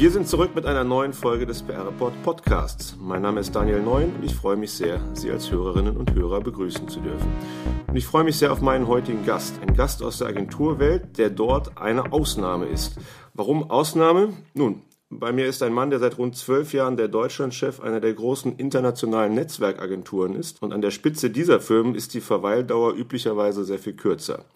Wir sind zurück mit einer neuen Folge des PR Report Podcasts. Mein Name ist Daniel Neun und ich freue mich sehr, Sie als Hörerinnen und Hörer begrüßen zu dürfen. Und ich freue mich sehr auf meinen heutigen Gast, ein Gast aus der Agenturwelt, der dort eine Ausnahme ist. Warum Ausnahme? Nun, bei mir ist ein Mann, der seit rund zwölf Jahren der Deutschlandchef einer der großen internationalen Netzwerkagenturen ist und an der Spitze dieser Firmen ist die Verweildauer üblicherweise sehr viel kürzer.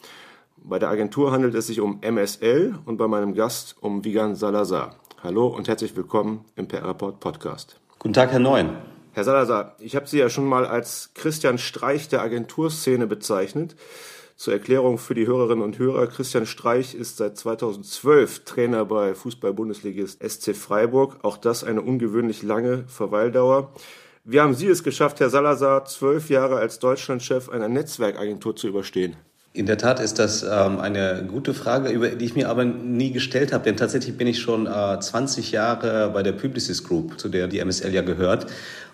Bei der Agentur handelt es sich um MSL und bei meinem Gast um Vigan Salazar. Hallo und herzlich willkommen im PR Report Podcast. Guten Tag, Herr Neuen. Herr Salazar, ich habe Sie ja schon mal als Christian Streich der Agenturszene bezeichnet. Zur Erklärung für die Hörerinnen und Hörer, Christian Streich ist seit 2012 Trainer bei Fußball-Bundesligist SC Freiburg. Auch das eine ungewöhnlich lange Verweildauer. Wie haben Sie es geschafft, Herr Salazar, zwölf Jahre als Deutschlandchef einer Netzwerkagentur zu überstehen? In der Tat ist das ähm, eine gute Frage, über die ich mir aber nie gestellt habe, denn tatsächlich bin ich schon äh, 20 Jahre bei der Publicis Group, zu der die MSL ja gehört.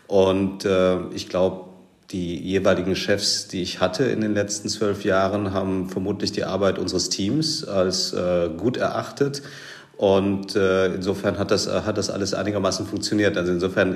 Und äh, ich glaube, die jeweiligen Chefs, die ich hatte in den letzten zwölf Jahren, haben vermutlich die Arbeit unseres Teams als äh, gut erachtet und äh, insofern hat das, hat das alles einigermaßen funktioniert. Also insofern,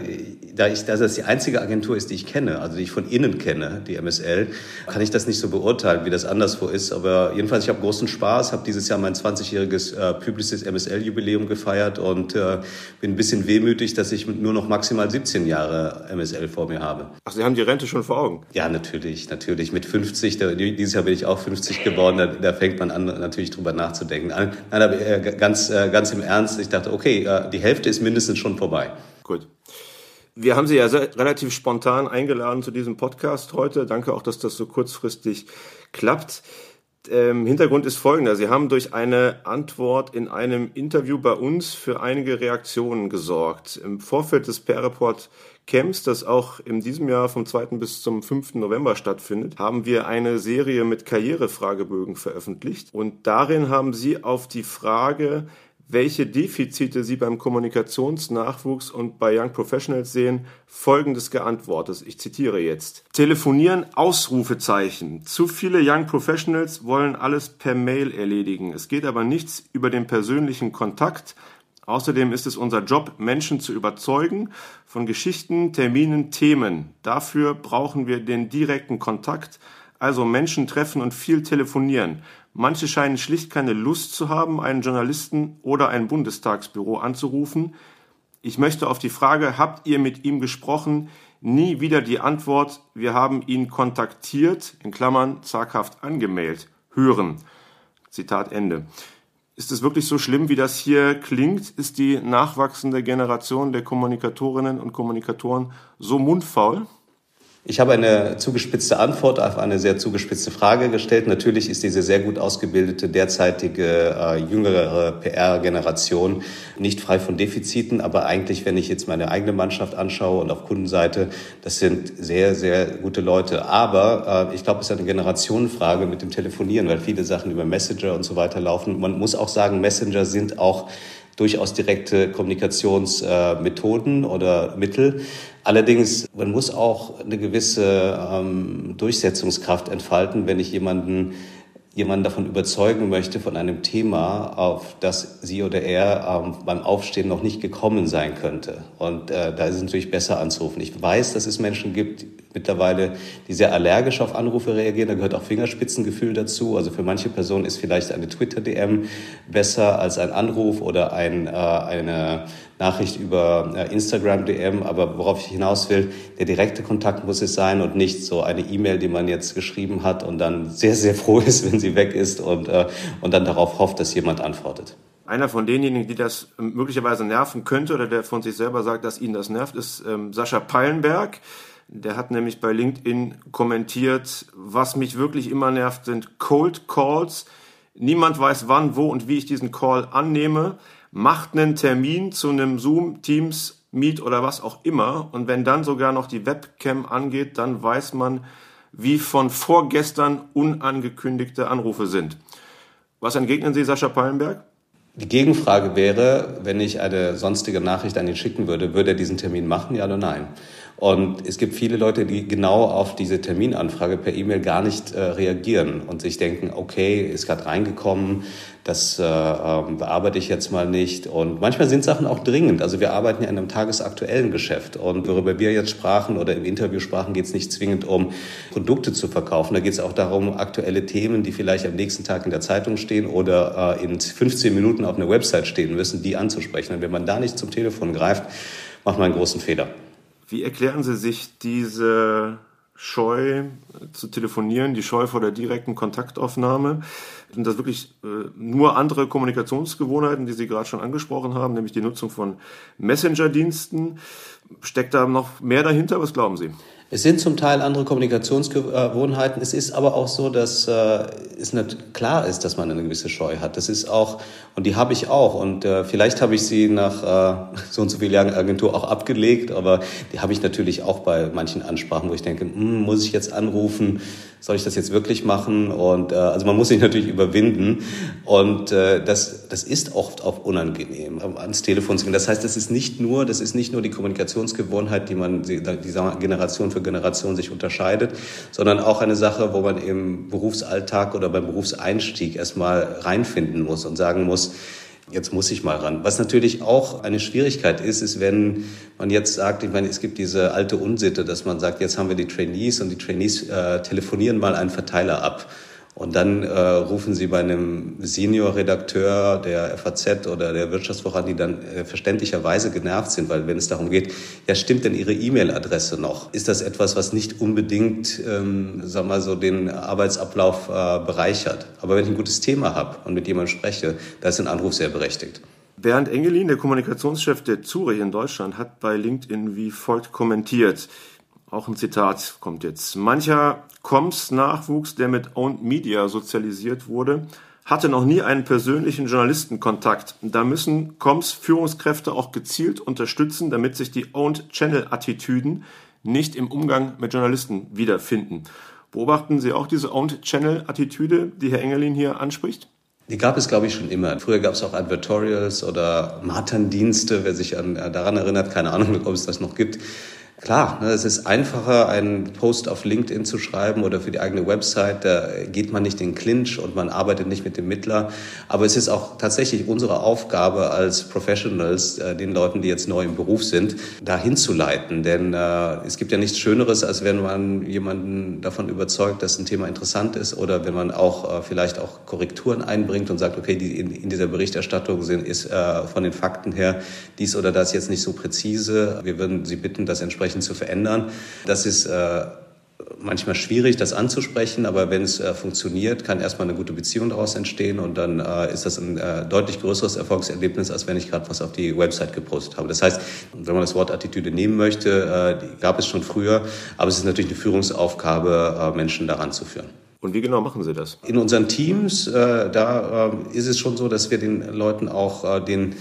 da, ich, da das die einzige Agentur ist, die ich kenne, also die ich von innen kenne, die MSL, kann ich das nicht so beurteilen, wie das anderswo ist. Aber jedenfalls, ich habe großen Spaß, habe dieses Jahr mein 20-jähriges äh, Publicis MSL-Jubiläum gefeiert und äh, bin ein bisschen wehmütig, dass ich nur noch maximal 17 Jahre MSL vor mir habe. Ach, Sie haben die Rente schon vor Augen? Ja, natürlich, natürlich. Mit 50, da, dieses Jahr bin ich auch 50 geworden, da, da fängt man an, natürlich drüber nachzudenken. Nein, aber äh, ganz äh, ganz im Ernst. Ich dachte, okay, die Hälfte ist mindestens schon vorbei. Gut. Wir haben Sie ja sehr, relativ spontan eingeladen zu diesem Podcast heute. Danke auch, dass das so kurzfristig klappt. Ähm, Hintergrund ist folgender. Sie haben durch eine Antwort in einem Interview bei uns für einige Reaktionen gesorgt. Im Vorfeld des PR-Report Camps, das auch in diesem Jahr vom 2. bis zum 5. November stattfindet, haben wir eine Serie mit Karrierefragebögen veröffentlicht. Und darin haben Sie auf die Frage, welche Defizite Sie beim Kommunikationsnachwuchs und bei Young Professionals sehen, folgendes geantwortet. Ich zitiere jetzt. Telefonieren, Ausrufezeichen. Zu viele Young Professionals wollen alles per Mail erledigen. Es geht aber nichts über den persönlichen Kontakt. Außerdem ist es unser Job, Menschen zu überzeugen von Geschichten, Terminen, Themen. Dafür brauchen wir den direkten Kontakt, also Menschen treffen und viel telefonieren. Manche scheinen schlicht keine Lust zu haben, einen Journalisten oder ein Bundestagsbüro anzurufen. Ich möchte auf die Frage, habt ihr mit ihm gesprochen, nie wieder die Antwort, wir haben ihn kontaktiert, in Klammern zaghaft angemeldet, hören. Zitat Ende. Ist es wirklich so schlimm, wie das hier klingt? Ist die nachwachsende Generation der Kommunikatorinnen und Kommunikatoren so mundfaul? Ich habe eine zugespitzte Antwort auf eine sehr zugespitzte Frage gestellt. Natürlich ist diese sehr gut ausgebildete derzeitige äh, jüngere PR-Generation nicht frei von Defiziten, aber eigentlich, wenn ich jetzt meine eigene Mannschaft anschaue und auf Kundenseite, das sind sehr, sehr gute Leute. Aber äh, ich glaube, es ist eine Generationenfrage mit dem Telefonieren, weil viele Sachen über Messenger und so weiter laufen. Man muss auch sagen, Messenger sind auch durchaus direkte Kommunikationsmethoden oder Mittel. Allerdings, man muss auch eine gewisse ähm, Durchsetzungskraft entfalten, wenn ich jemanden jemanden davon überzeugen möchte von einem Thema, auf das sie oder er ähm, beim Aufstehen noch nicht gekommen sein könnte. Und äh, da ist es natürlich besser anzurufen. Ich weiß, dass es Menschen gibt mittlerweile, die sehr allergisch auf Anrufe reagieren. Da gehört auch Fingerspitzengefühl dazu. Also für manche Personen ist vielleicht eine Twitter-DM besser als ein Anruf oder ein, äh, eine Nachricht über äh, Instagram DM, aber worauf ich hinaus will, der direkte Kontakt muss es sein und nicht so eine E-Mail, die man jetzt geschrieben hat und dann sehr, sehr froh ist, wenn sie weg ist und, äh, und dann darauf hofft, dass jemand antwortet. Einer von denjenigen, die das möglicherweise nerven könnte oder der von sich selber sagt, dass ihn das nervt, ist ähm, Sascha Peilenberg. Der hat nämlich bei LinkedIn kommentiert, was mich wirklich immer nervt, sind Cold Calls. Niemand weiß wann, wo und wie ich diesen Call annehme macht einen Termin zu einem Zoom, Teams, Meet oder was auch immer. Und wenn dann sogar noch die Webcam angeht, dann weiß man, wie von vorgestern unangekündigte Anrufe sind. Was entgegnen Sie, Sascha Pallenberg? Die Gegenfrage wäre, wenn ich eine sonstige Nachricht an ihn schicken würde, würde er diesen Termin machen, ja oder nein? Und es gibt viele Leute, die genau auf diese Terminanfrage per E-Mail gar nicht äh, reagieren und sich denken, okay, ist gerade reingekommen, das äh, ähm, bearbeite ich jetzt mal nicht. Und manchmal sind Sachen auch dringend. Also wir arbeiten ja in einem tagesaktuellen Geschäft. Und worüber wir jetzt sprachen oder im Interview sprachen, geht es nicht zwingend um Produkte zu verkaufen. Da geht es auch darum, aktuelle Themen, die vielleicht am nächsten Tag in der Zeitung stehen oder äh, in 15 Minuten auf einer Website stehen müssen, die anzusprechen. Und wenn man da nicht zum Telefon greift, macht man einen großen Fehler. Wie erklären Sie sich diese Scheu zu telefonieren, die Scheu vor der direkten Kontaktaufnahme? Sind das wirklich äh, nur andere Kommunikationsgewohnheiten, die Sie gerade schon angesprochen haben, nämlich die Nutzung von Messenger-Diensten? Steckt da noch mehr dahinter? Was glauben Sie? Es sind zum Teil andere Kommunikationsgewohnheiten. Es ist aber auch so, dass äh, es nicht klar ist, dass man eine gewisse Scheu hat. Das ist auch, und die habe ich auch. Und äh, vielleicht habe ich sie nach äh, so und so vielen Jahren Agentur auch abgelegt, aber die habe ich natürlich auch bei manchen Ansprachen, wo ich denke, hm, muss ich jetzt anrufen? Soll ich das jetzt wirklich machen? Und äh, also man muss sich natürlich überwinden. Und äh, das, das ist oft auch unangenehm, ans Telefon zu gehen. Das heißt, das ist nicht nur, das ist nicht nur die Kommunikationsgewohnheit, die man, die, die Generation für Generation sich unterscheidet, sondern auch eine Sache, wo man im Berufsalltag oder beim Berufseinstieg erstmal reinfinden muss und sagen muss, jetzt muss ich mal ran. Was natürlich auch eine Schwierigkeit ist, ist, wenn man jetzt sagt, ich meine, es gibt diese alte Unsitte, dass man sagt, jetzt haben wir die Trainees und die Trainees äh, telefonieren mal einen Verteiler ab. Und dann äh, rufen Sie bei einem Senior-Redakteur der FAZ oder der Wirtschaftswoche an, die dann äh, verständlicherweise genervt sind, weil wenn es darum geht, ja, stimmt denn Ihre E-Mail-Adresse noch? Ist das etwas, was nicht unbedingt, ähm, sag mal so, den Arbeitsablauf äh, bereichert? Aber wenn ich ein gutes Thema habe und mit jemandem spreche, da ist ein Anruf sehr berechtigt. Bernd Engelin, der Kommunikationschef der Zurich in Deutschland, hat bei LinkedIn wie folgt kommentiert. Auch ein Zitat kommt jetzt. Mancher Koms-Nachwuchs, der mit Owned Media sozialisiert wurde, hatte noch nie einen persönlichen Journalistenkontakt. Da müssen Koms Führungskräfte auch gezielt unterstützen, damit sich die Owned Channel Attitüden nicht im Umgang mit Journalisten wiederfinden. Beobachten Sie auch diese Owned Channel Attitüde, die Herr Engelin hier anspricht? Die gab es, glaube ich, schon immer. Früher gab es auch Advertorials oder Martern-Dienste, wer sich an, daran erinnert, keine Ahnung, ob es das noch gibt. Klar, ne, es ist einfacher, einen Post auf LinkedIn zu schreiben oder für die eigene Website. Da geht man nicht in Clinch und man arbeitet nicht mit dem Mittler. Aber es ist auch tatsächlich unsere Aufgabe als Professionals, äh, den Leuten, die jetzt neu im Beruf sind, da hinzuleiten. Denn äh, es gibt ja nichts Schöneres, als wenn man jemanden davon überzeugt, dass ein Thema interessant ist oder wenn man auch äh, vielleicht auch Korrekturen einbringt und sagt, okay, die in, in dieser Berichterstattung sind, ist äh, von den Fakten her dies oder das jetzt nicht so präzise. Wir würden Sie bitten, das entsprechend entsprechend zu verändern. Das ist äh, manchmal schwierig, das anzusprechen, aber wenn es äh, funktioniert, kann erstmal eine gute Beziehung daraus entstehen und dann äh, ist das ein äh, deutlich größeres Erfolgserlebnis, als wenn ich gerade was auf die Website gepostet habe. Das heißt, wenn man das Wort Attitüde nehmen möchte, äh, gab es schon früher, aber es ist natürlich eine Führungsaufgabe, äh, Menschen daran zu führen. Und wie genau machen Sie das? In unseren Teams, äh, da äh, ist es schon so, dass wir den Leuten auch den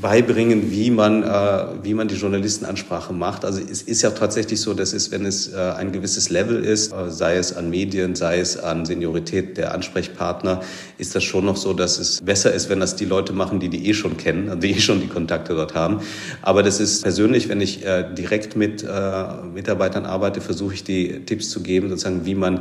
beibringen, wie man, äh, wie man die Journalistenansprache macht. Also es ist ja tatsächlich so, dass es, wenn es äh, ein gewisses Level ist, äh, sei es an Medien, sei es an Seniorität der Ansprechpartner, ist das schon noch so, dass es besser ist, wenn das die Leute machen, die die eh schon kennen, die eh schon die Kontakte dort haben. Aber das ist persönlich, wenn ich äh, direkt mit äh, Mitarbeitern arbeite, versuche ich die Tipps zu geben, sozusagen, wie man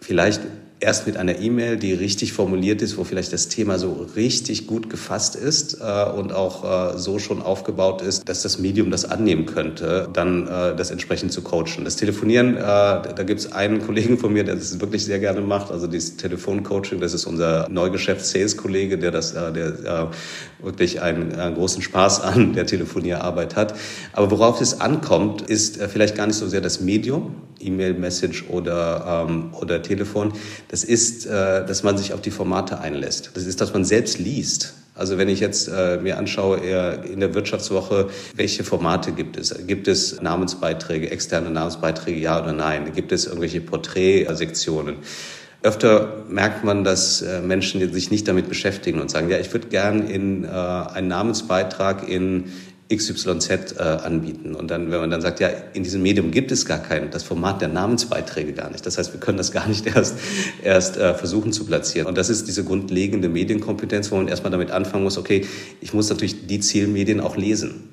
vielleicht erst mit einer E-Mail, die richtig formuliert ist, wo vielleicht das Thema so richtig gut gefasst ist äh, und auch äh, so schon aufgebaut ist, dass das Medium das annehmen könnte, dann äh, das entsprechend zu coachen. Das Telefonieren, äh, da gibt es einen Kollegen von mir, der das wirklich sehr gerne macht, also dieses Telefoncoaching, das ist unser Neugeschäfts-Sales-Kollege, der das, äh, der äh, wirklich einen, einen großen Spaß an der Telefonierarbeit hat. Aber worauf es ankommt, ist vielleicht gar nicht so sehr das Medium, E-Mail, Message oder, ähm, oder Telefon, das ist, äh, dass man sich auf die Formate einlässt. Das ist, dass man selbst liest. Also wenn ich jetzt äh, mir anschaue, eher in der Wirtschaftswoche, welche Formate gibt es? Gibt es Namensbeiträge, externe Namensbeiträge, ja oder nein? Gibt es irgendwelche Porträtsektionen? Öfter merkt man, dass äh, Menschen sich nicht damit beschäftigen und sagen, ja, ich würde gern in äh, einen Namensbeitrag in XYZ äh, anbieten. Und dann, wenn man dann sagt, ja, in diesem Medium gibt es gar kein, das Format der Namensbeiträge gar nicht. Das heißt, wir können das gar nicht erst, erst äh, versuchen zu platzieren. Und das ist diese grundlegende Medienkompetenz, wo man erstmal damit anfangen muss, okay, ich muss natürlich die Zielmedien auch lesen.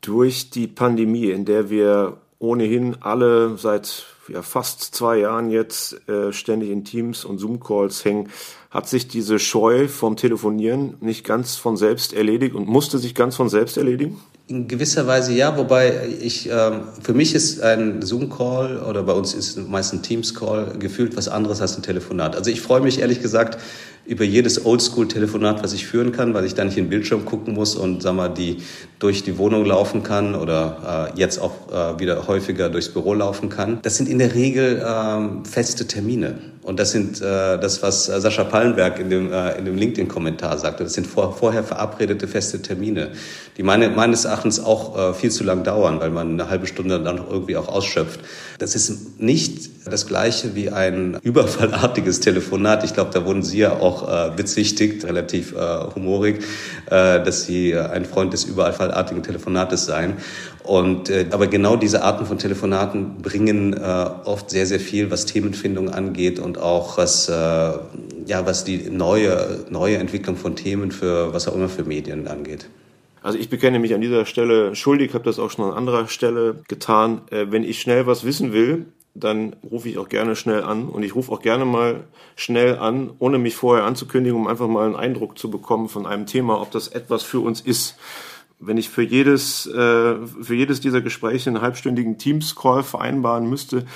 Durch die Pandemie, in der wir ohnehin alle seit ja, fast zwei Jahren jetzt äh, ständig in Teams und Zoom-Calls hängen, hat sich diese Scheu vom Telefonieren nicht ganz von selbst erledigt und musste sich ganz von selbst erledigen? In gewisser Weise ja, wobei ich, ähm, für mich ist ein Zoom-Call oder bei uns ist meist ein Teams-Call gefühlt was anderes als ein Telefonat. Also ich freue mich ehrlich gesagt über jedes Oldschool-Telefonat, was ich führen kann, weil ich da nicht in den Bildschirm gucken muss und sag mal, die durch die Wohnung laufen kann oder äh, jetzt auch äh, wieder häufiger durchs Büro laufen kann. Das sind in der Regel ähm, feste Termine. Und das sind äh, das, was Sascha Pallenberg in dem, äh, in dem LinkedIn-Kommentar sagte. Das sind vor, vorher verabredete feste Termine, die meine, meines Erachtens auch äh, viel zu lang dauern, weil man eine halbe Stunde dann irgendwie auch ausschöpft. Das ist nicht das Gleiche wie ein überfallartiges Telefonat. Ich glaube, da wurden Sie ja auch äh, bezichtigt, relativ äh, humorig, äh, dass Sie ein Freund des überfallartigen Telefonates seien. Und, äh, aber genau diese Arten von Telefonaten bringen äh, oft sehr, sehr viel, was Themenfindung angeht und auch was, äh, ja, was die neue, neue Entwicklung von Themen für was auch immer für Medien angeht. Also ich bekenne mich an dieser Stelle schuldig, habe das auch schon an anderer Stelle getan. Äh, wenn ich schnell was wissen will, dann rufe ich auch gerne schnell an. Und ich rufe auch gerne mal schnell an, ohne mich vorher anzukündigen, um einfach mal einen Eindruck zu bekommen von einem Thema, ob das etwas für uns ist. Wenn ich für jedes, äh, für jedes dieser Gespräche einen halbstündigen Teams-Call vereinbaren müsste,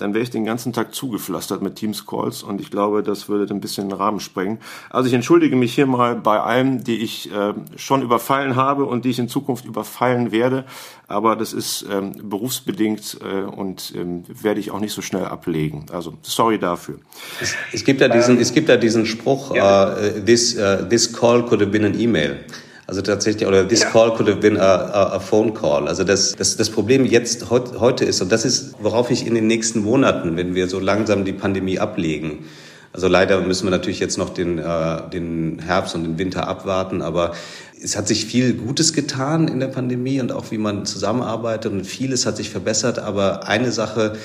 dann wäre ich den ganzen Tag zugepflastert mit Teams-Calls und ich glaube, das würde ein bisschen den Rahmen sprengen. Also ich entschuldige mich hier mal bei allen, die ich äh, schon überfallen habe und die ich in Zukunft überfallen werde, aber das ist ähm, berufsbedingt äh, und ähm, werde ich auch nicht so schnell ablegen. Also sorry dafür. Es, es gibt ja diesen, es gibt ja diesen Spruch, ja. uh, this, uh, this call could have been an email. Also tatsächlich, oder this ja. call could have been a, a, a phone call. Also das, das, das Problem jetzt heut, heute ist, und das ist, worauf ich in den nächsten Monaten, wenn wir so langsam die Pandemie ablegen, also leider müssen wir natürlich jetzt noch den, äh, den Herbst und den Winter abwarten, aber es hat sich viel Gutes getan in der Pandemie und auch wie man zusammenarbeitet und vieles hat sich verbessert, aber eine Sache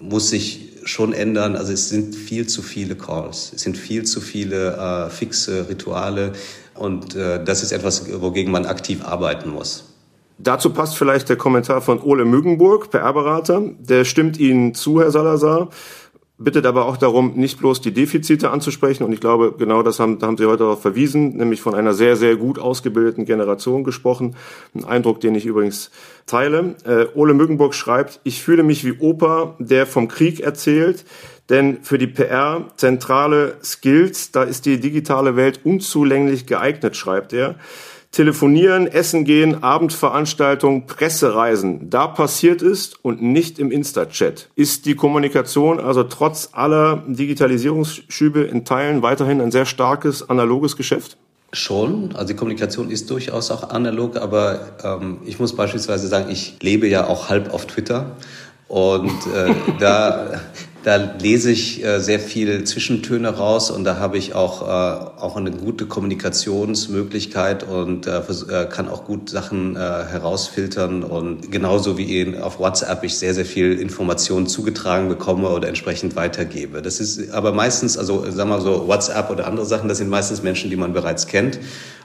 muss sich schon ändern. Also es sind viel zu viele Calls, es sind viel zu viele äh, fixe Rituale, und äh, das ist etwas, wogegen man aktiv arbeiten muss. Dazu passt vielleicht der Kommentar von Ole Müggenburg, PR-Berater. Der stimmt Ihnen zu, Herr Salazar, bittet aber auch darum, nicht bloß die Defizite anzusprechen. Und ich glaube, genau das haben, da haben Sie heute darauf verwiesen, nämlich von einer sehr, sehr gut ausgebildeten Generation gesprochen. Ein Eindruck, den ich übrigens teile. Äh, Ole Müggenburg schreibt, ich fühle mich wie Opa, der vom Krieg erzählt denn für die PR zentrale Skills, da ist die digitale Welt unzulänglich geeignet, schreibt er. Telefonieren, Essen gehen, Abendveranstaltungen, Pressereisen, da passiert es und nicht im Insta-Chat. Ist die Kommunikation also trotz aller Digitalisierungsschübe in Teilen weiterhin ein sehr starkes analoges Geschäft? Schon, also die Kommunikation ist durchaus auch analog, aber ähm, ich muss beispielsweise sagen, ich lebe ja auch halb auf Twitter und äh, da da lese ich äh, sehr viel Zwischentöne raus und da habe ich auch, äh, auch eine gute Kommunikationsmöglichkeit und äh, äh kann auch gut Sachen äh, herausfiltern. Und genauso wie in, auf WhatsApp ich sehr, sehr viel Informationen zugetragen bekomme oder entsprechend weitergebe. Das ist aber meistens, also sagen wir mal so WhatsApp oder andere Sachen, das sind meistens Menschen, die man bereits kennt.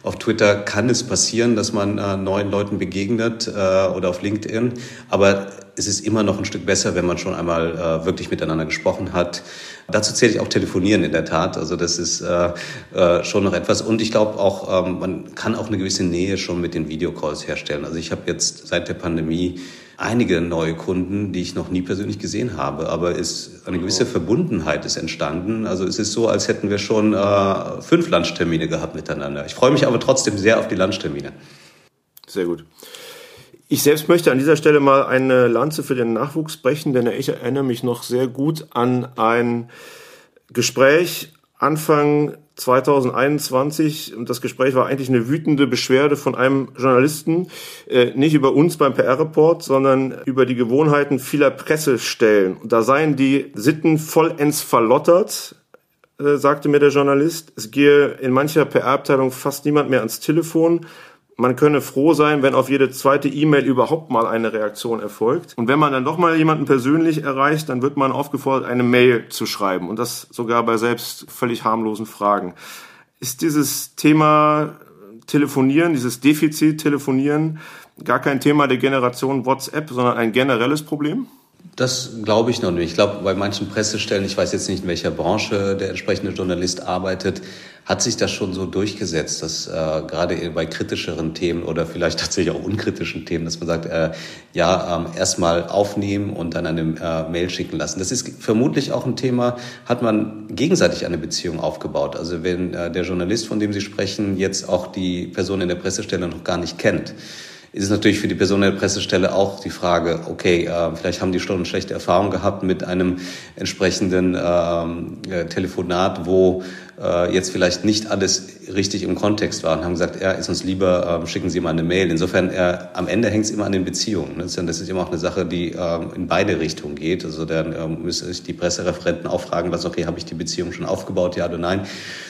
Auf Twitter kann es passieren, dass man äh, neuen Leuten begegnet äh, oder auf LinkedIn. Aber es ist immer noch ein Stück besser, wenn man schon einmal äh, wirklich miteinander gesprochen hat. Dazu zähle ich auch Telefonieren in der Tat. Also das ist äh, äh, schon noch etwas. Und ich glaube auch, ähm, man kann auch eine gewisse Nähe schon mit den Videocalls herstellen. Also ich habe jetzt seit der Pandemie einige neue Kunden, die ich noch nie persönlich gesehen habe. Aber es, eine gewisse Verbundenheit ist entstanden. Also es ist so, als hätten wir schon äh, fünf Lunchtermine gehabt miteinander. Ich freue mich aber trotzdem sehr auf die Lunchtermine. Sehr gut. Ich selbst möchte an dieser Stelle mal eine Lanze für den Nachwuchs brechen, denn ich erinnere mich noch sehr gut an ein Gespräch Anfang 2021 und das Gespräch war eigentlich eine wütende Beschwerde von einem Journalisten, äh, nicht über uns beim PR-Report, sondern über die Gewohnheiten vieler Pressestellen. Und da seien die Sitten vollends verlottert, äh, sagte mir der Journalist. Es gehe in mancher PR-Abteilung fast niemand mehr ans Telefon man könne froh sein, wenn auf jede zweite E-Mail überhaupt mal eine Reaktion erfolgt. Und wenn man dann doch mal jemanden persönlich erreicht, dann wird man aufgefordert, eine Mail zu schreiben. Und das sogar bei selbst völlig harmlosen Fragen. Ist dieses Thema Telefonieren, dieses Defizit Telefonieren gar kein Thema der Generation WhatsApp, sondern ein generelles Problem? Das glaube ich noch nicht. Ich glaube, bei manchen Pressestellen, ich weiß jetzt nicht, in welcher Branche der entsprechende Journalist arbeitet, hat sich das schon so durchgesetzt, dass äh, gerade bei kritischeren Themen oder vielleicht tatsächlich auch unkritischen Themen, dass man sagt, äh, ja, ähm, erstmal aufnehmen und dann eine äh, Mail schicken lassen. Das ist vermutlich auch ein Thema, hat man gegenseitig eine Beziehung aufgebaut. Also wenn äh, der Journalist, von dem Sie sprechen, jetzt auch die Person in der Pressestelle noch gar nicht kennt, ist es natürlich für die Person der Pressestelle auch die Frage, okay, äh, vielleicht haben die schon eine schlechte Erfahrung gehabt mit einem entsprechenden ähm, äh, Telefonat, wo äh, jetzt vielleicht nicht alles richtig im Kontext war und haben gesagt, ja, ist uns lieber, äh, schicken Sie mal eine Mail. Insofern, am Ende hängt es immer an den Beziehungen. Ne? Das ist immer auch eine Sache, die äh, in beide Richtungen geht. Also dann müssen sich die Pressereferenten auch fragen, was, okay, habe ich die Beziehung schon aufgebaut, ja oder nein.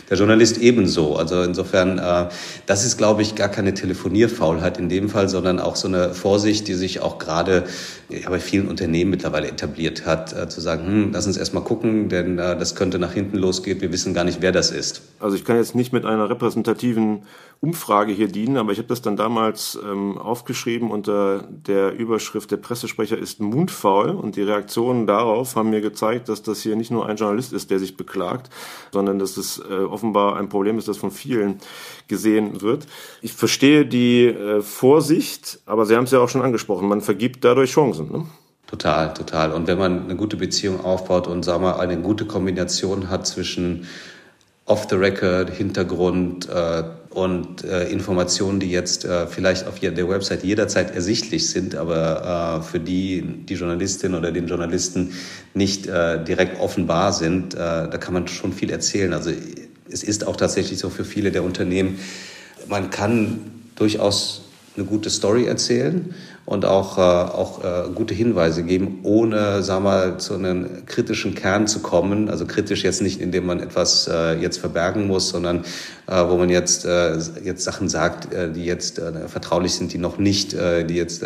Der Journalist ebenso. Also insofern, äh, das ist, glaube ich, gar keine Telefonierfaulheit in dem Fall, sondern auch so eine Vorsicht, die sich auch gerade ja, bei vielen Unternehmen mittlerweile etabliert hat, äh, zu sagen, hm, lass uns erst mal gucken, denn äh, das könnte nach hinten losgehen. Wir wissen gar nicht, wer das ist. Also ich kann jetzt nicht mit einer repräsentativen Umfrage hier dienen, aber ich habe das dann damals ähm, aufgeschrieben unter der Überschrift, der Pressesprecher ist mundfaul und die Reaktionen darauf haben mir gezeigt, dass das hier nicht nur ein Journalist ist, der sich beklagt, sondern dass es äh, offenbar ein Problem ist, das von vielen gesehen wird. Ich verstehe die äh, Vorsicht, aber Sie haben es ja auch schon angesprochen, man vergibt dadurch Chancen. Ne? Total, total. Und wenn man eine gute Beziehung aufbaut und sagen wir, eine gute Kombination hat zwischen Off-the-Record, Hintergrund äh, und äh, Informationen, die jetzt äh, vielleicht auf der Website jederzeit ersichtlich sind, aber äh, für die die Journalistin oder den Journalisten nicht äh, direkt offenbar sind, äh, da kann man schon viel erzählen. Also es ist auch tatsächlich so für viele der Unternehmen, man kann durchaus eine gute Story erzählen und auch, äh, auch äh, gute Hinweise geben, ohne, wir mal, zu einem kritischen Kern zu kommen. Also kritisch jetzt nicht, indem man etwas äh, jetzt verbergen muss, sondern äh, wo man jetzt, äh, jetzt Sachen sagt, äh, die jetzt vertraulich sind, die noch nicht, die jetzt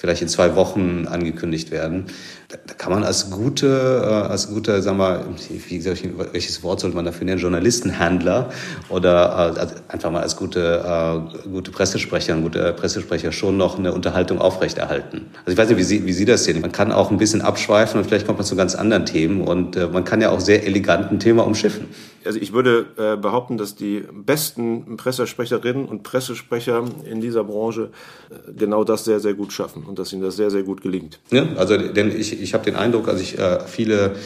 vielleicht in zwei Wochen angekündigt werden. Da, da kann man als gute, äh, als guter, sagen wir, wie, ich, welches Wort sollte man dafür nennen, Journalistenhandler oder äh, einfach mal als gute, äh, gute Pressesprecher, ein guter Pressesprecher schon noch eine Unterhaltung aufrechterhalten. Also ich weiß nicht, wie Sie, wie Sie das sehen. Man kann auch ein bisschen abschweifen und vielleicht kommt man zu ganz anderen Themen und äh, man kann ja auch sehr elegant ein Thema umschiffen. Also ich würde äh, behaupten, dass die besten Pressesprecherinnen und Pressesprecher in dieser Branche äh, genau das sehr, sehr gut schaffen und dass ihnen das sehr, sehr gut gelingt. Ja, also denn ich, ich habe den Eindruck, also ich äh, viele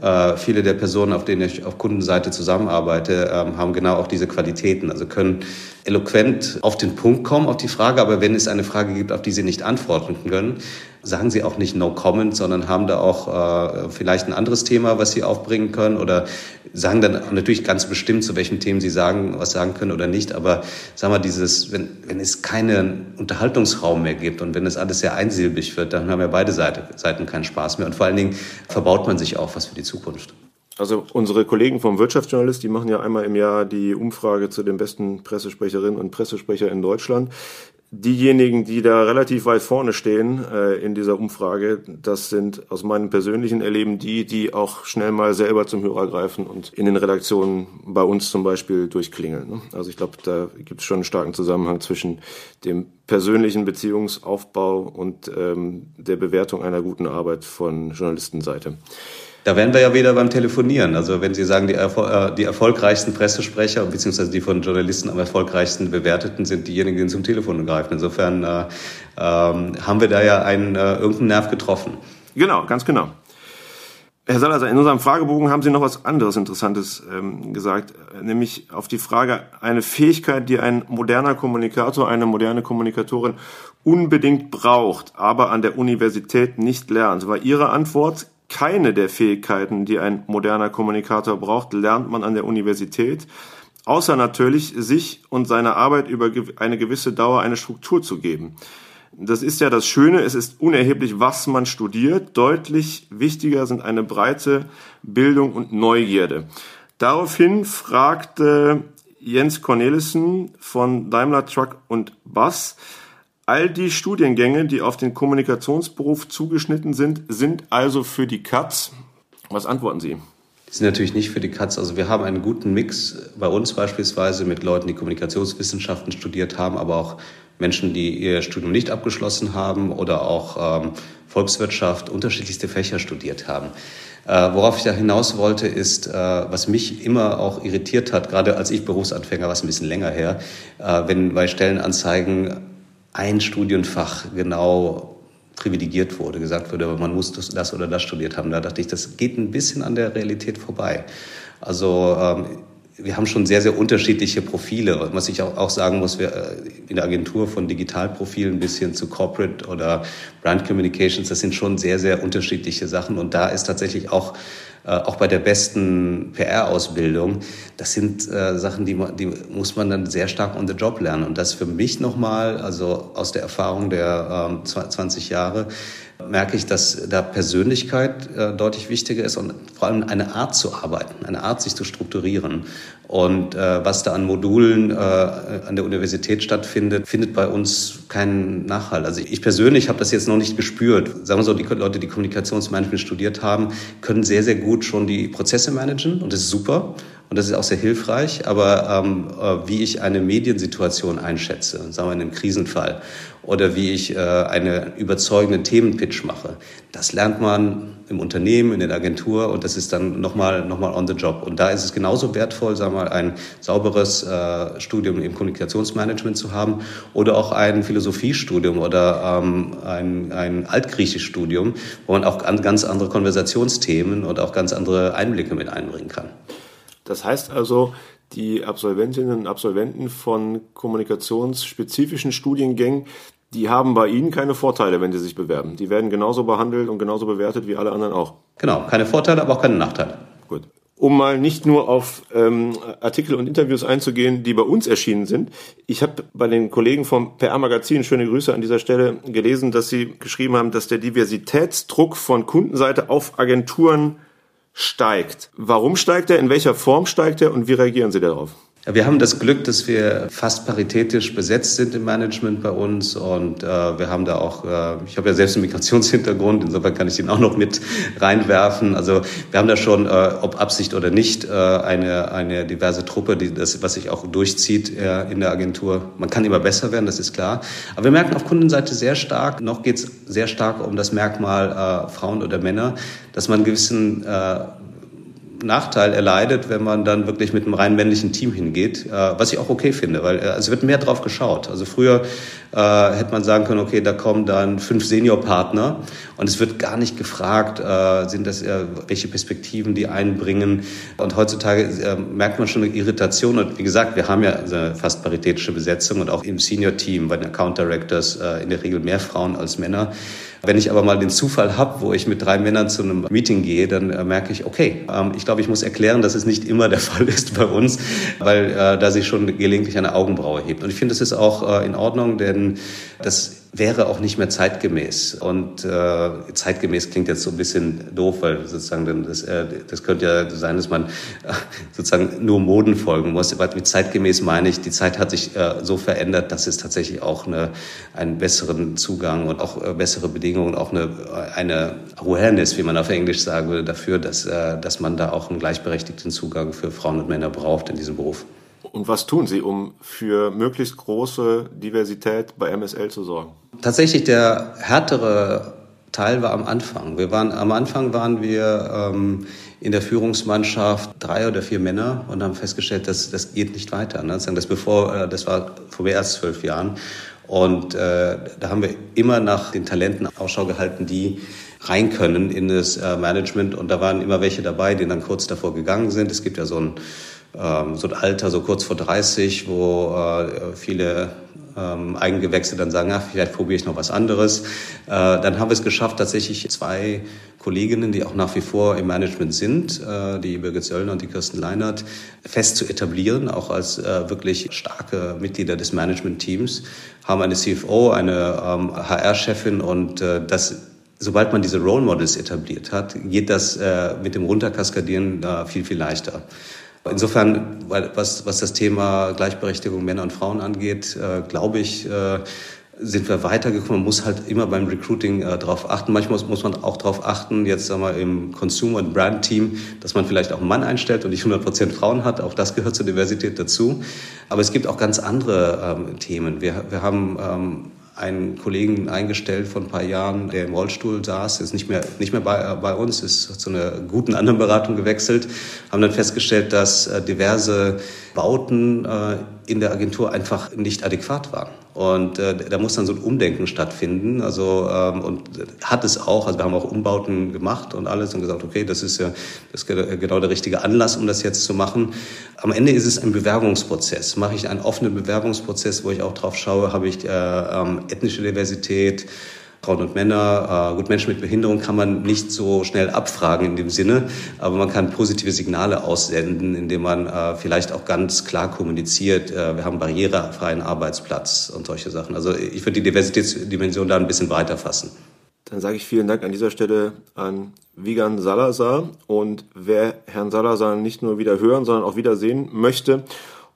äh, viele der Personen, auf denen ich auf Kundenseite zusammenarbeite, ähm, haben genau auch diese Qualitäten. Also können eloquent auf den Punkt kommen, auf die Frage, aber wenn es eine Frage gibt, auf die sie nicht antworten können, sagen sie auch nicht No Comment, sondern haben da auch äh, vielleicht ein anderes Thema, was sie aufbringen können oder sagen dann natürlich ganz bestimmt, zu welchen Themen sie sagen, was sagen können oder nicht. Aber sagen wir dieses, wenn, wenn es keinen Unterhaltungsraum mehr gibt und wenn es alles sehr einsilbig wird, dann haben ja beide Seite, Seiten keinen Spaß mehr. Und vor allen Dingen verbaut man sich auch was für die Zukunft. Also unsere Kollegen vom Wirtschaftsjournalist, die machen ja einmal im Jahr die Umfrage zu den besten Pressesprecherinnen und Pressesprecher in Deutschland diejenigen, die da relativ weit vorne stehen äh, in dieser Umfrage, das sind aus meinem persönlichen Erleben die, die auch schnell mal selber zum Hörer greifen und in den Redaktionen bei uns zum Beispiel durchklingeln. Ne? Also ich glaube, da gibt es schon einen starken Zusammenhang zwischen dem persönlichen Beziehungsaufbau und ähm, der Bewertung einer guten Arbeit von Journalistenseite. Da wären wir ja wieder beim Telefonieren. Also wenn Sie sagen, die, Erfol äh, die erfolgreichsten Pressesprecher beziehungsweise die von Journalisten am erfolgreichsten bewerteten sind diejenigen, die zum Telefon greifen. Insofern äh, ähm, haben wir da ja einen äh, irgendeinen Nerv getroffen. Genau, ganz genau. Herr Salazar, in unserem Fragebogen haben Sie noch was anderes Interessantes ähm, gesagt, nämlich auf die Frage, eine Fähigkeit, die ein moderner Kommunikator, eine moderne Kommunikatorin unbedingt braucht, aber an der Universität nicht lernt. War Ihre Antwort, keine der Fähigkeiten, die ein moderner Kommunikator braucht, lernt man an der Universität, außer natürlich sich und seiner Arbeit über eine gewisse Dauer eine Struktur zu geben. Das ist ja das Schöne, es ist unerheblich, was man studiert. Deutlich wichtiger sind eine breite Bildung und Neugierde. Daraufhin fragte Jens Cornelissen von Daimler Truck und Bus. All die Studiengänge, die auf den Kommunikationsberuf zugeschnitten sind, sind also für die Katz. Was antworten Sie? Die sind natürlich nicht für die Katz. Also wir haben einen guten Mix bei uns beispielsweise mit Leuten, die Kommunikationswissenschaften studiert haben, aber auch Menschen, die ihr Studium nicht abgeschlossen haben oder auch ähm, Volkswirtschaft, unterschiedlichste Fächer studiert haben. Äh, worauf ich da hinaus wollte, ist, äh, was mich immer auch irritiert hat, gerade als ich Berufsanfänger, was ein bisschen länger her, äh, wenn bei Stellenanzeigen ein Studienfach genau privilegiert wurde, gesagt wurde, man muss das oder das studiert haben. Da dachte ich, das geht ein bisschen an der Realität vorbei. Also ähm, wir haben schon sehr, sehr unterschiedliche Profile. Was ich auch, sagen muss, wir äh, in der Agentur von Digitalprofilen bis hin zu Corporate oder Brand Communications, das sind schon sehr, sehr unterschiedliche Sachen. Und da ist tatsächlich auch äh, auch bei der besten PR-Ausbildung, das sind äh, Sachen, die, die muss man dann sehr stark on the job lernen. Und das für mich nochmal, also aus der Erfahrung der ähm, 20 Jahre, merke ich, dass da Persönlichkeit äh, deutlich wichtiger ist und vor allem eine Art zu arbeiten, eine Art, sich zu strukturieren. Und äh, was da an Modulen äh, an der Universität stattfindet, findet bei uns keinen Nachhalt. Also ich persönlich habe das jetzt noch nicht gespürt. Sagen wir so, die Leute, die Kommunikationsmanagement studiert haben, können sehr, sehr gut schon die Prozesse managen und das ist super und das ist auch sehr hilfreich. Aber ähm, äh, wie ich eine Mediensituation einschätze, sagen wir in einem Krisenfall, oder wie ich äh, einen überzeugenden Themenpitch mache. Das lernt man im Unternehmen, in der Agentur und das ist dann nochmal noch mal on the job. Und da ist es genauso wertvoll, sagen wir mal, ein sauberes äh, Studium im Kommunikationsmanagement zu haben oder auch ein Philosophiestudium oder ähm, ein, ein Altgriechischstudium, wo man auch ganz andere Konversationsthemen und auch ganz andere Einblicke mit einbringen kann. Das heißt also, die Absolventinnen und Absolventen von kommunikationsspezifischen Studiengängen, die haben bei Ihnen keine Vorteile, wenn sie sich bewerben. Die werden genauso behandelt und genauso bewertet wie alle anderen auch. Genau, keine Vorteile, aber auch keine Nachteile. Gut. Um mal nicht nur auf ähm, Artikel und Interviews einzugehen, die bei uns erschienen sind. Ich habe bei den Kollegen vom PR-Magazin, schöne Grüße an dieser Stelle, gelesen, dass sie geschrieben haben, dass der Diversitätsdruck von Kundenseite auf Agenturen steigt. Warum steigt er? In welcher Form steigt er? Und wie reagieren Sie darauf? Wir haben das Glück, dass wir fast paritätisch besetzt sind im Management bei uns und äh, wir haben da auch, äh, ich habe ja selbst einen Migrationshintergrund, insofern kann ich den auch noch mit reinwerfen. Also wir haben da schon, äh, ob Absicht oder nicht, äh, eine, eine diverse Truppe, die das, was sich auch durchzieht äh, in der Agentur. Man kann immer besser werden, das ist klar. Aber wir merken auf Kundenseite sehr stark, noch geht es sehr stark um das Merkmal äh, Frauen oder Männer, dass man gewissen äh, Nachteil erleidet, wenn man dann wirklich mit einem rein männlichen Team hingeht, äh, was ich auch okay finde, weil äh, es wird mehr drauf geschaut. Also früher äh, hätte man sagen können, okay, da kommen dann fünf Seniorpartner und es wird gar nicht gefragt, äh, sind das äh, welche Perspektiven die einbringen. Und heutzutage äh, merkt man schon eine Irritation. Und wie gesagt, wir haben ja eine fast paritätische Besetzung und auch im Senior-Team bei den Account Directors äh, in der Regel mehr Frauen als Männer. Wenn ich aber mal den Zufall habe, wo ich mit drei Männern zu einem Meeting gehe, dann äh, merke ich, okay, ähm, ich glaube, ich muss erklären, dass es nicht immer der Fall ist bei uns, weil äh, da sich schon gelegentlich eine Augenbraue hebt. Und ich finde, das ist auch äh, in Ordnung, denn das wäre auch nicht mehr zeitgemäß. Und äh, zeitgemäß klingt jetzt so ein bisschen doof, weil sozusagen das, äh, das könnte ja sein, dass man äh, sozusagen nur Moden folgen muss. Aber mit zeitgemäß meine ich, die Zeit hat sich äh, so verändert, dass es tatsächlich auch eine, einen besseren Zugang und auch äh, bessere Bedingungen, auch eine, eine Awareness, wie man auf Englisch sagen würde, dafür, dass, äh, dass man da auch einen gleichberechtigten Zugang für Frauen und Männer braucht in diesem Beruf. Und was tun Sie, um für möglichst große Diversität bei MSL zu sorgen? Tatsächlich der härtere Teil war am Anfang. Wir waren, am Anfang waren wir ähm, in der Führungsmannschaft drei oder vier Männer und haben festgestellt, dass das geht nicht weiter. Ne? Das, bevor, äh, das war vor mehr als zwölf Jahren. Und äh, da haben wir immer nach den Talenten Ausschau gehalten, die rein können in das äh, Management. Und da waren immer welche dabei, die dann kurz davor gegangen sind. Es gibt ja so ein ähm, so ein Alter, so kurz vor 30, wo äh, viele ähm, Eigengewächse dann sagen, ach, vielleicht probiere ich noch was anderes. Äh, dann haben wir es geschafft, tatsächlich zwei Kolleginnen, die auch nach wie vor im Management sind, äh, die Birgit Söllner und die Kirsten Leinert, fest zu etablieren, auch als äh, wirklich starke Mitglieder des Management-Teams, haben eine CFO, eine ähm, HR-Chefin und äh, das sobald man diese Role Models etabliert hat, geht das äh, mit dem Runterkaskadieren äh, viel, viel leichter. Insofern, was, was das Thema Gleichberechtigung Männer und Frauen angeht, äh, glaube ich, äh, sind wir weitergekommen. Man muss halt immer beim Recruiting äh, darauf achten. Manchmal muss, man auch darauf achten, jetzt sagen wir im Consumer- und Brand-Team, dass man vielleicht auch einen Mann einstellt und nicht 100 Prozent Frauen hat. Auch das gehört zur Diversität dazu. Aber es gibt auch ganz andere ähm, Themen. Wir, wir haben ähm, einen Kollegen eingestellt vor ein paar Jahren, der im Rollstuhl saß, ist nicht mehr, nicht mehr bei, bei uns, ist zu einer guten anderen Beratung gewechselt, haben dann festgestellt, dass äh, diverse Bauten äh, in der Agentur einfach nicht adäquat waren. Und äh, da muss dann so ein Umdenken stattfinden. Also ähm, und hat es auch. Also wir haben auch Umbauten gemacht und alles und gesagt, okay, das ist ja das ist genau der richtige Anlass, um das jetzt zu machen. Am Ende ist es ein Bewerbungsprozess. Mache ich einen offenen Bewerbungsprozess, wo ich auch drauf schaue, habe ich äh, ähm, ethnische Diversität, Frauen und Männer. Äh, gut, Menschen mit Behinderung kann man nicht so schnell abfragen in dem Sinne, aber man kann positive Signale aussenden, indem man äh, vielleicht auch ganz klar kommuniziert, äh, wir haben barrierefreien Arbeitsplatz und solche Sachen. Also ich würde die Diversitätsdimension da ein bisschen weiter fassen. Dann sage ich vielen Dank an dieser Stelle an Vigan Salazar. Und wer Herrn Salazar nicht nur wieder hören, sondern auch wieder sehen möchte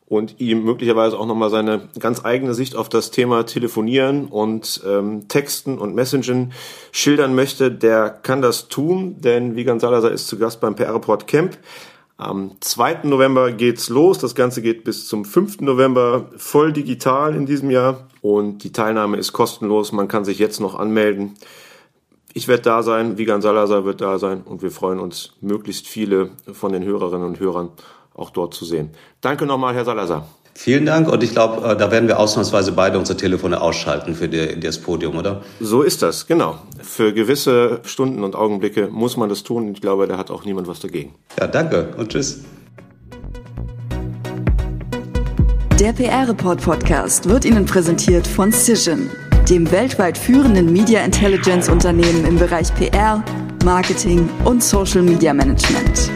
und ihm möglicherweise auch nochmal seine ganz eigene Sicht auf das Thema Telefonieren und ähm, Texten und Messaging schildern möchte, der kann das tun, denn Vigan Salazar ist zu Gast beim PR-Report Camp. Am 2. November geht's los. Das Ganze geht bis zum 5. November voll digital in diesem Jahr und die Teilnahme ist kostenlos. Man kann sich jetzt noch anmelden. Ich werde da sein, Vigan Salazar wird da sein und wir freuen uns, möglichst viele von den Hörerinnen und Hörern auch dort zu sehen. Danke nochmal, Herr Salazar. Vielen Dank und ich glaube, äh, da werden wir ausnahmsweise beide unsere Telefone ausschalten für die, das Podium, oder? So ist das, genau. Für gewisse Stunden und Augenblicke muss man das tun. Ich glaube, da hat auch niemand was dagegen. Ja, danke und tschüss. Der PR-Report Podcast wird Ihnen präsentiert von Cision, dem weltweit führenden Media Intelligence Unternehmen im Bereich PR, Marketing und Social Media Management.